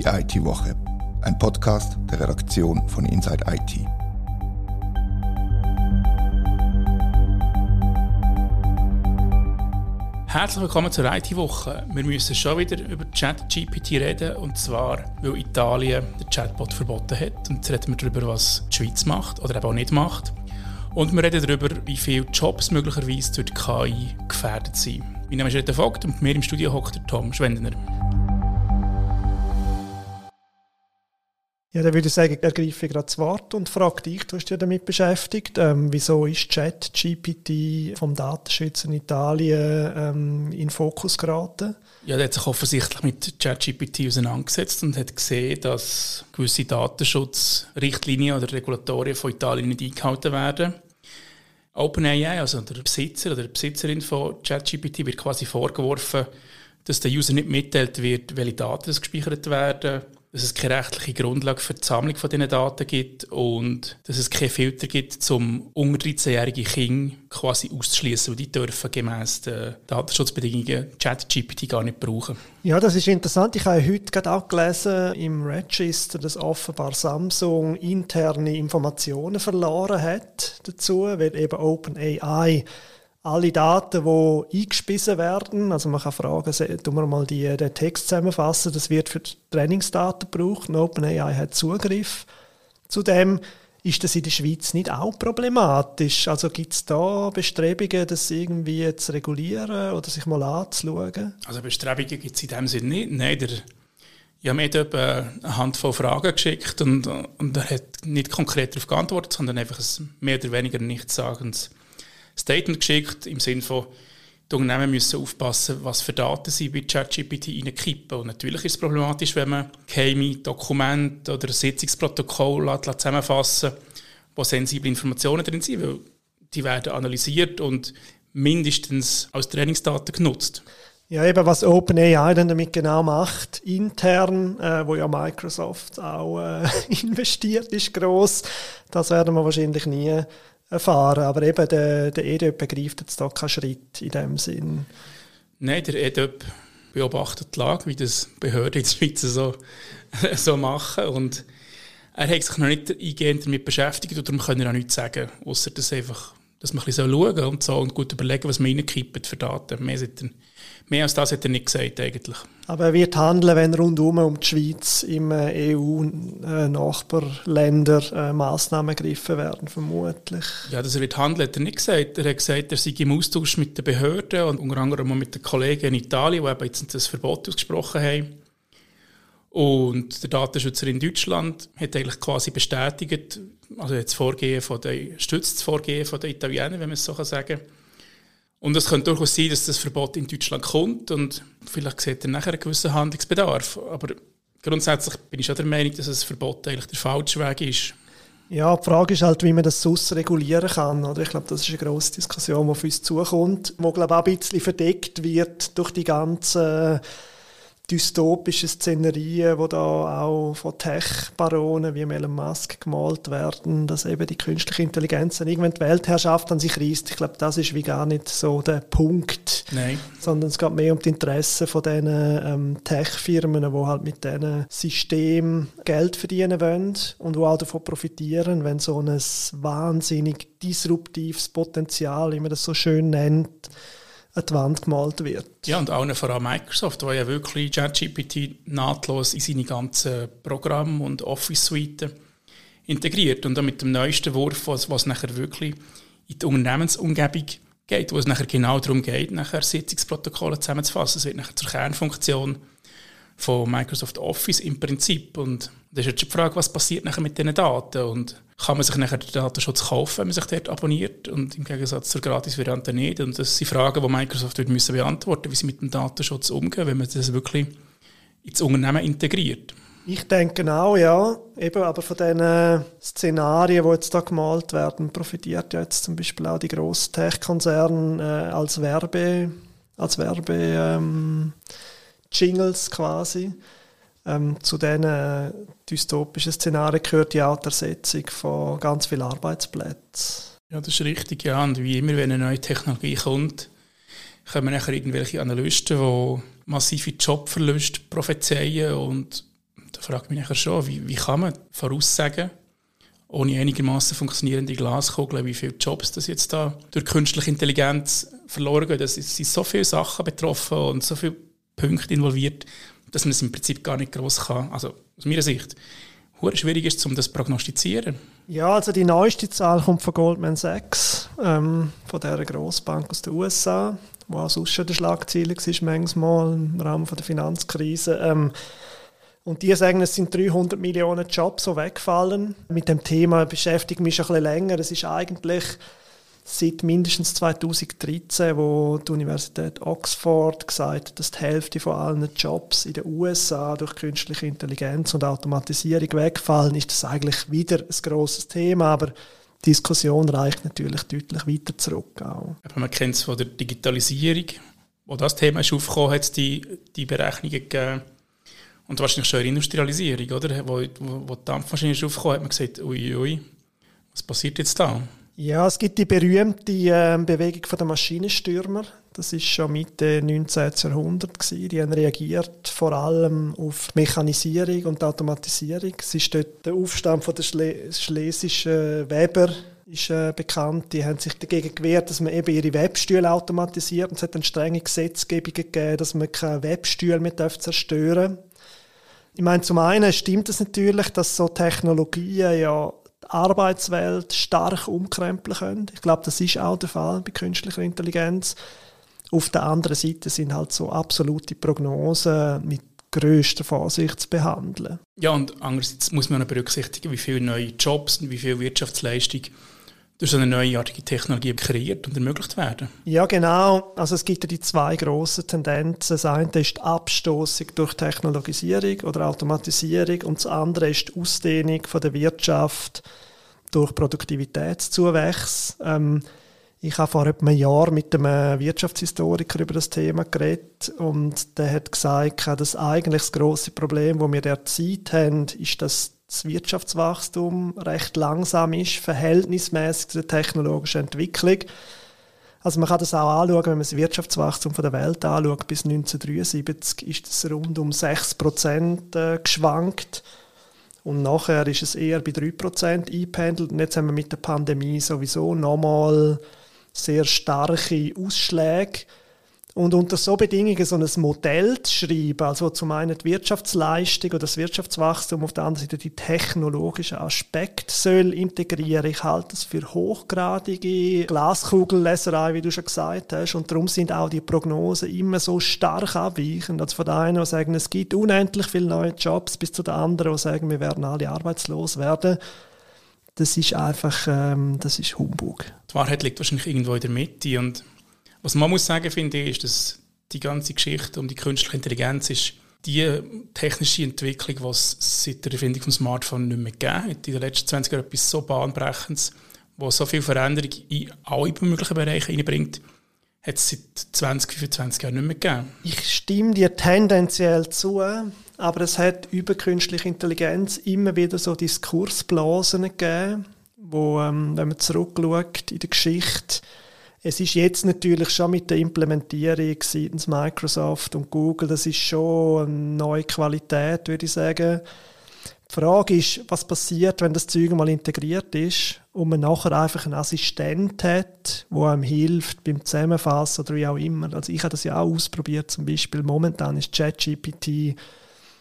Die IT-Woche, ein Podcast der Redaktion von Inside IT. Herzlich willkommen zur IT-Woche. Wir müssen schon wieder über ChatGPT reden, und zwar, weil Italien den Chatbot verboten hat. Und jetzt reden wir darüber, was die Schweiz macht oder eben auch nicht macht. Und wir reden darüber, wie viele Jobs möglicherweise durch die KI gefährdet sind. Mein Name ist Rita Vogt und mir im Studio hockt der Tom Schwendener. Ja, dann würde ich sagen, ergreife ich gerade das Wort und frage dich, du hast dich damit beschäftigt, ähm, wieso ist Chat-GPT vom Datenschutz in Italien ähm, in Fokus geraten? Ja, der hat sich offensichtlich mit ChatGPT auseinandergesetzt und hat gesehen, dass gewisse Datenschutzrichtlinien oder Regulatorien von Italien nicht eingehalten werden. OpenAI, also der Besitzer oder die Besitzerin von ChatGPT, wird quasi vorgeworfen, dass der User nicht mitteilt wird, welche Daten gespeichert werden dass es keine rechtliche Grundlage für die Sammlung von diesen Daten gibt und dass es keine Filter gibt, um unter 13-jährige Kinder quasi auszuschließen, die dürfen gemäß den Datenschutzbedingungen ChatGPT gar nicht brauchen. Ja, das ist interessant. Ich habe heute gerade auch gelesen im Register, dass offenbar Samsung interne Informationen verloren hat dazu, weil eben OpenAI alle Daten, die eingespissen werden, also man kann fragen, tun wir mal die, den Text zusammenfassen, das wird für die Trainingsdaten gebraucht, OpenAI hat Zugriff. Zudem ist das in der Schweiz nicht auch problematisch? Also gibt es da Bestrebungen, das irgendwie zu regulieren oder sich mal anzuschauen? Also Bestrebungen gibt es in dem Sinne nicht. Nein, der, ich habe mir eine Handvoll Fragen geschickt und, und er hat nicht konkret darauf geantwortet, sondern einfach ein mehr oder weniger nichtssagendes Statement geschickt, im Sinne von, die Unternehmen müssen aufpassen, was für Daten sie bei ChatGPT reinkippen. Und natürlich ist es problematisch, wenn man geheime Dokumente oder Sitzungsprotokoll zusammenfassen wo sensible Informationen drin sind, weil die werden analysiert und mindestens als Trainingsdaten genutzt. Ja, eben was OpenAI dann damit genau macht, intern, äh, wo ja Microsoft auch äh, investiert ist, groß, das werden wir wahrscheinlich nie erfahren. Aber eben der, der EDÖP begreift jetzt da keinen Schritt in dem Sinn. Nein, der EDÖP beobachtet die Lage, wie das Behörden in der Schweiz so, so machen. Und er hat sich noch nicht eingehend damit beschäftigt und darum kann er auch nichts sagen, außer dass einfach dass man ein bisschen schauen und so und gut überlegen, was man reinkippt für Daten. Mehr, mehr, als das hat er nicht gesagt eigentlich. Aber er wird handeln, wenn rundum um die Schweiz im äh, EU-Nachbarländer äh, äh, Massnahmen ergriffen werden, vermutlich. Ja, dass er wird handeln, hat er nicht gesagt. Er hat gesagt, er sei im Austausch mit den Behörden und unter anderem mit den Kollegen in Italien, die eben jetzt das Verbot ausgesprochen haben. Und der Datenschützer in Deutschland hat eigentlich quasi bestätigt, also jetzt Vorgehen von der, stützt das Vorgehen von den Italienern, wenn man es so sagen kann. Und es könnte durchaus sein, dass das Verbot in Deutschland kommt und vielleicht sieht er nachher einen gewissen Handlungsbedarf. Aber grundsätzlich bin ich schon der Meinung, dass das Verbot eigentlich der falsche Weg ist. Ja, die Frage ist halt, wie man das sonst regulieren kann. Oder? Ich glaube, das ist eine grosse Diskussion, die auf uns zukommt, die, glaube ich, auch ein bisschen verdeckt wird durch die ganzen dystopische Szenerien, die da auch von Tech-Baronen wie Elon Musk gemalt werden, dass eben die künstliche Intelligenz dann irgendwann die Weltherrschaft an sich reißt. Ich glaube, das ist wie gar nicht so der Punkt, Nein. sondern es geht mehr um die Interessen von diesen ähm, Tech-Firmen, die halt mit diesen Systemen Geld verdienen wollen und die auch davon profitieren, wenn so ein wahnsinnig disruptives Potenzial, wie man das so schön nennt, an die Wand gemalt wird. Ja, und auch vor allem Microsoft, der ja wirklich ChatGPT nahtlos in seine ganzen Programme und Office-Suiten integriert und dann mit dem neuesten Wurf, was, was nachher wirklich in die Unternehmensumgebung geht, wo es nachher genau darum geht, nachher Sitzungsprotokolle zusammenzufassen. Es wird nachher zur Kernfunktion von Microsoft Office im Prinzip. Und das ist jetzt die Frage, was passiert nachher mit diesen Daten und kann man sich nachher den Datenschutz kaufen, wenn man sich dort abonniert und im Gegensatz zur Gratis-Variante nicht. Und das sind Fragen, die Microsoft wird müssen beantworten wie sie mit dem Datenschutz umgehen, wenn man das wirklich ins Unternehmen integriert. Ich denke auch, ja. Eben, aber von diesen Szenarien, die jetzt da gemalt werden, profitiert ja jetzt zum Beispiel auch die grossen Tech-Konzerne äh, als Werbe, als Werbe ähm, Jingles quasi. Ähm, zu diesen äh, dystopischen Szenarien gehört ja auch die Ersetzung von ganz vielen Arbeitsplätzen. Ja, das ist richtig, ja. Und wie immer, wenn eine neue Technologie kommt, kommen nachher irgendwelche Analysten, die massive Jobverluste prophezeien und Da frage ich mich schon, wie, wie kann man voraussagen, ohne einigermaßen funktionierende Glaskugeln, wie viele Jobs das jetzt da durch künstliche Intelligenz verloren gehen. Es sind so viele Sachen betroffen und so viele Punkte involviert, dass man es im Prinzip gar nicht groß kann. Also aus meiner Sicht, hure schwierig ist, um das zu prognostizieren. Ja, also die neueste Zahl kommt von Goldman Sachs, ähm, von der Grossbank aus den USA, wo auch sonst schon der Schlagziele war, manchmal im Rahmen der Finanzkrise. Ähm, und die sagen, es sind 300 Millionen Jobs, die wegfallen. Mit dem Thema beschäftige ich mich schon ein bisschen länger. Es ist eigentlich seit mindestens 2013, wo die Universität Oxford gesagt hat, dass die Hälfte von allen Jobs in den USA durch künstliche Intelligenz und Automatisierung wegfallen, ist das eigentlich wieder ein grosses Thema, aber die Diskussion reicht natürlich deutlich weiter zurück. Auch. Aber man kennt es von der Digitalisierung, wo das Thema ist aufgekommen hat, die, die Berechnungen gegeben. Und wahrscheinlich schon in der Industrialisierung, oder? Wo, wo, wo die Dampfmaschine ist aufgekommen hat man gesagt, ui, ui, was passiert jetzt da? Ja, es gibt die berühmte äh, Bewegung der Maschinenstürmer. Das ist schon Mitte 19. Jahrhundert gewesen. Die haben reagiert vor allem auf Mechanisierung und Automatisierung. Es ist dort der Aufstand von der Schle schlesischen Weber ist äh, bekannt. Die haben sich dagegen gewehrt, dass man eben ihre Webstühle automatisiert. Und es hat eine strenge Gesetzgebung gegeben, dass man keine Webstühle mehr zerstören darf. Ich meine, zum einen stimmt es natürlich, dass so Technologien ja Arbeitswelt stark umkrempeln können. Ich glaube, das ist auch der Fall bei künstlicher Intelligenz. Auf der anderen Seite sind halt so absolute Prognosen mit größter Vorsicht zu behandeln. Ja, und andererseits muss man auch berücksichtigen, wie viele neue Jobs und wie viel Wirtschaftsleistung durch eine neuartige Technologie kreiert und ermöglicht werden. Ja, genau. Also es gibt ja die zwei grossen Tendenzen. Das eine ist die Abstoßung durch Technologisierung oder Automatisierung und das andere ist die Ausdehnung von der Wirtschaft durch Produktivitätszuwächse. Ähm, ich habe vor etwa einem Jahr mit einem Wirtschaftshistoriker über das Thema geredet und der hat gesagt, dass eigentlich das große Problem, das wir derzeit haben, ist, dass das Wirtschaftswachstum recht langsam ist, verhältnismäßig zur technologischen Entwicklung. Also man kann das auch anschauen, wenn man das Wirtschaftswachstum von der Welt anschaut. Bis 1973 ist es rund um 6% äh, geschwankt. Und nachher ist es eher bei 3% eingependelt. Und jetzt haben wir mit der Pandemie sowieso nochmal sehr starke Ausschläge. Und unter so Bedingungen so ein Modell zu schreiben, also zum einen die Wirtschaftsleistung oder das Wirtschaftswachstum, auf der anderen Seite die technologischen Aspekte soll integrieren. Ich halte das für hochgradige Glaskugelleserei, wie du schon gesagt hast. Und darum sind auch die Prognosen immer so stark abweichend. Also von der einen, die sagen, es gibt unendlich viele neue Jobs, bis zu der anderen, die sagen, wir werden alle arbeitslos werden das ist einfach, ähm, das ist Humbug. Die Wahrheit liegt wahrscheinlich irgendwo in der Mitte und was man muss sagen, finde ich, ist, dass die ganze Geschichte um die künstliche Intelligenz ist die technische Entwicklung, die es seit der Erfindung des Smartphones nicht mehr gegeben hat. In den letzten 20 Jahren etwas so bahnbrechendes, wo so viel Veränderung in alle möglichen Bereiche hineinbringt, hat es seit 20, 25 Jahren nicht mehr gegeben. Ich stimme dir tendenziell zu, aber es hat über künstliche Intelligenz immer wieder so Diskursblasen gegeben, wo, ähm, wenn man zurückschaut in der Geschichte, es ist jetzt natürlich schon mit der Implementierung seitens Microsoft und Google, das ist schon eine neue Qualität, würde ich sagen. Die Frage ist, was passiert, wenn das Zeug mal integriert ist und man nachher einfach einen Assistent hat, der einem hilft beim Zusammenfassen oder wie auch immer. Also ich habe das ja auch ausprobiert, zum Beispiel momentan ist ChatGPT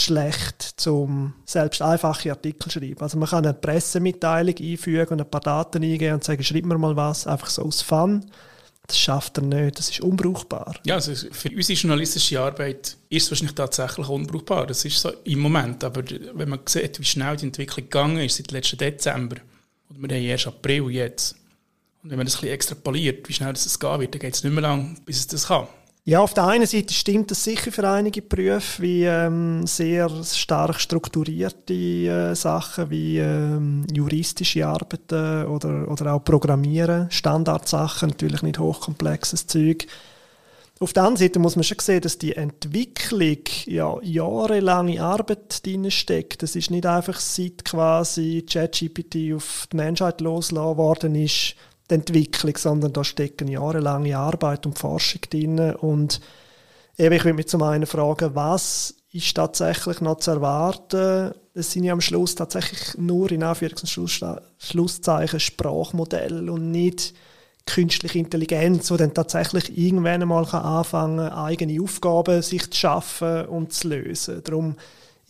schlecht, um selbst einfache Artikel zu schreiben. Also man kann eine Pressemitteilung einfügen und ein paar Daten eingeben und sagen, schreib mir mal was, einfach so aus Fun. Das schafft er nicht, das ist unbrauchbar. Ja, also für unsere journalistische Arbeit ist es wahrscheinlich tatsächlich unbrauchbar. Das ist so im Moment. Aber wenn man sieht, wie schnell die Entwicklung gegangen ist seit letzten Dezember, und wir haben erst April jetzt, und wenn man das ein bisschen extrapoliert, wie schnell das gehen wird, dann geht es nicht mehr lang, bis es das kann. Ja, auf der einen Seite stimmt das sicher für einige Berufe, wie ähm, sehr stark strukturierte äh, Sachen wie ähm, juristische Arbeiten oder, oder auch Programmieren, Standardsachen, natürlich nicht hochkomplexes Zeug. Auf der anderen Seite muss man schon sehen, dass die Entwicklung ja jahrelange Arbeit drin steckt. Das ist nicht einfach seit quasi ChatGPT auf die Menschheit losgelassen worden ist, die Entwicklung, sondern da stecken jahrelange Arbeit und Forschung drin. Und eben, ich würde mich zum einen fragen, was ist tatsächlich noch zu erwarten. Es sind ja am Schluss tatsächlich nur in Anführungs- Schlusszeichen Sprachmodelle und nicht künstliche Intelligenz, die dann tatsächlich irgendwann einmal anfangen kann, eigene Aufgaben sich zu schaffen und zu lösen. Darum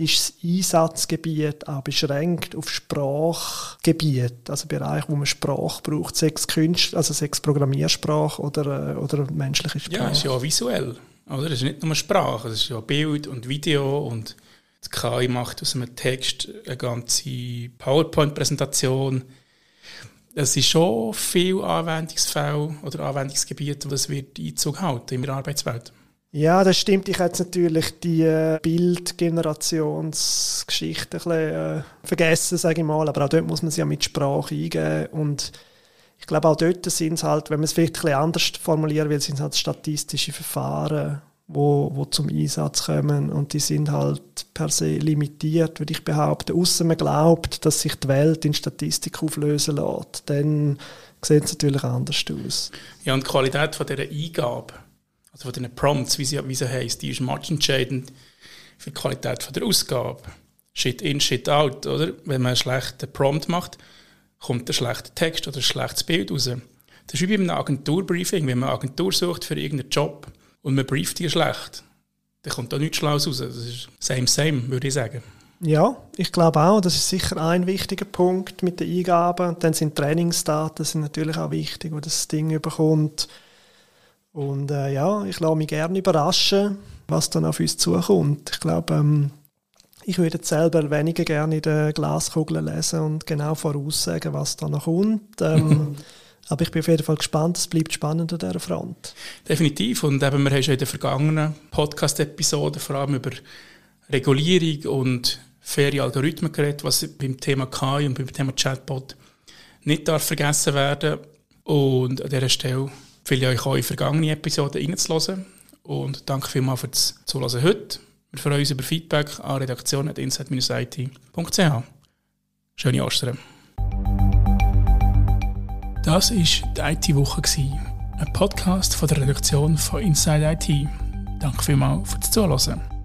ist das Einsatzgebiet auch beschränkt auf Sprachgebiet, also Bereich, wo man Sprache braucht, sechs Künstler, also sechs Programmiersprache oder, äh, oder menschliche Sprache. Ja, es ist ja visuell. Oder? Es ist nicht nur Sprache, es ist ja Bild und Video und das KI macht aus einem Text eine ganze PowerPoint-Präsentation. Es ist schon viel Anwendungsfälle oder Anwendungsgebiete, das wird Einzug halten in der Arbeitswelt. Ja, das stimmt. Ich hätte natürlich die äh, Bildgenerationsgeschichte ein bisschen äh, vergessen, sage ich mal. Aber auch dort muss man sie ja mit Sprache eingeben. Und ich glaube, auch dort sind es halt, wenn man es vielleicht ein bisschen anders formulieren will, sind es halt statistische Verfahren, wo, wo zum Einsatz kommen. Und die sind halt per se limitiert, würde ich behaupten. Außer man glaubt, dass sich die Welt in Statistik auflösen lässt. Dann sieht es natürlich anders aus. Ja, und die Qualität von dieser Eingabe also von den Prompts, wie sie, wie sie heisst, die ist matchentscheidend für die Qualität von der Ausgabe. Shit in, shit out, oder? Wenn man einen schlechten Prompt macht, kommt ein schlechter Text oder ein schlechtes Bild raus. Das ist wie bei einem Agenturbriefing. Wenn man eine Agentur sucht für irgendeinen Job und man brieft die schlecht, dann kommt da nichts Schlaues raus. Das ist same, same, würde ich sagen. Ja, ich glaube auch, das ist sicher ein wichtiger Punkt mit den Eingaben. Und dann sind Trainingsdaten sind natürlich auch wichtig, wo das Ding überkommt. Und äh, ja, ich lasse mich gerne überraschen, was dann auf uns zukommt. Ich glaube, ähm, ich würde selber weniger gerne in der Glaskugel lesen und genau voraussagen, was da noch kommt. Ähm, aber ich bin auf jeden Fall gespannt, es bleibt spannend an dieser Front. Definitiv. Und eben, wir haben schon in den vergangenen Podcast-Episoden vor allem über Regulierung und faire Algorithmen geredet, was beim Thema KI und beim Thema Chatbot nicht darf vergessen werden. Und an dieser Stelle empfehle euch auch in vergangene Episoden reinzuhören. Und danke vielmals für das Zuhören heute. Wir freuen uns über Feedback an redaktion.insight-it.ch. Schöne Ostern. Das war die IT-Woche, ein Podcast von der Redaktion von Inside IT. Danke vielmals fürs Zuhören.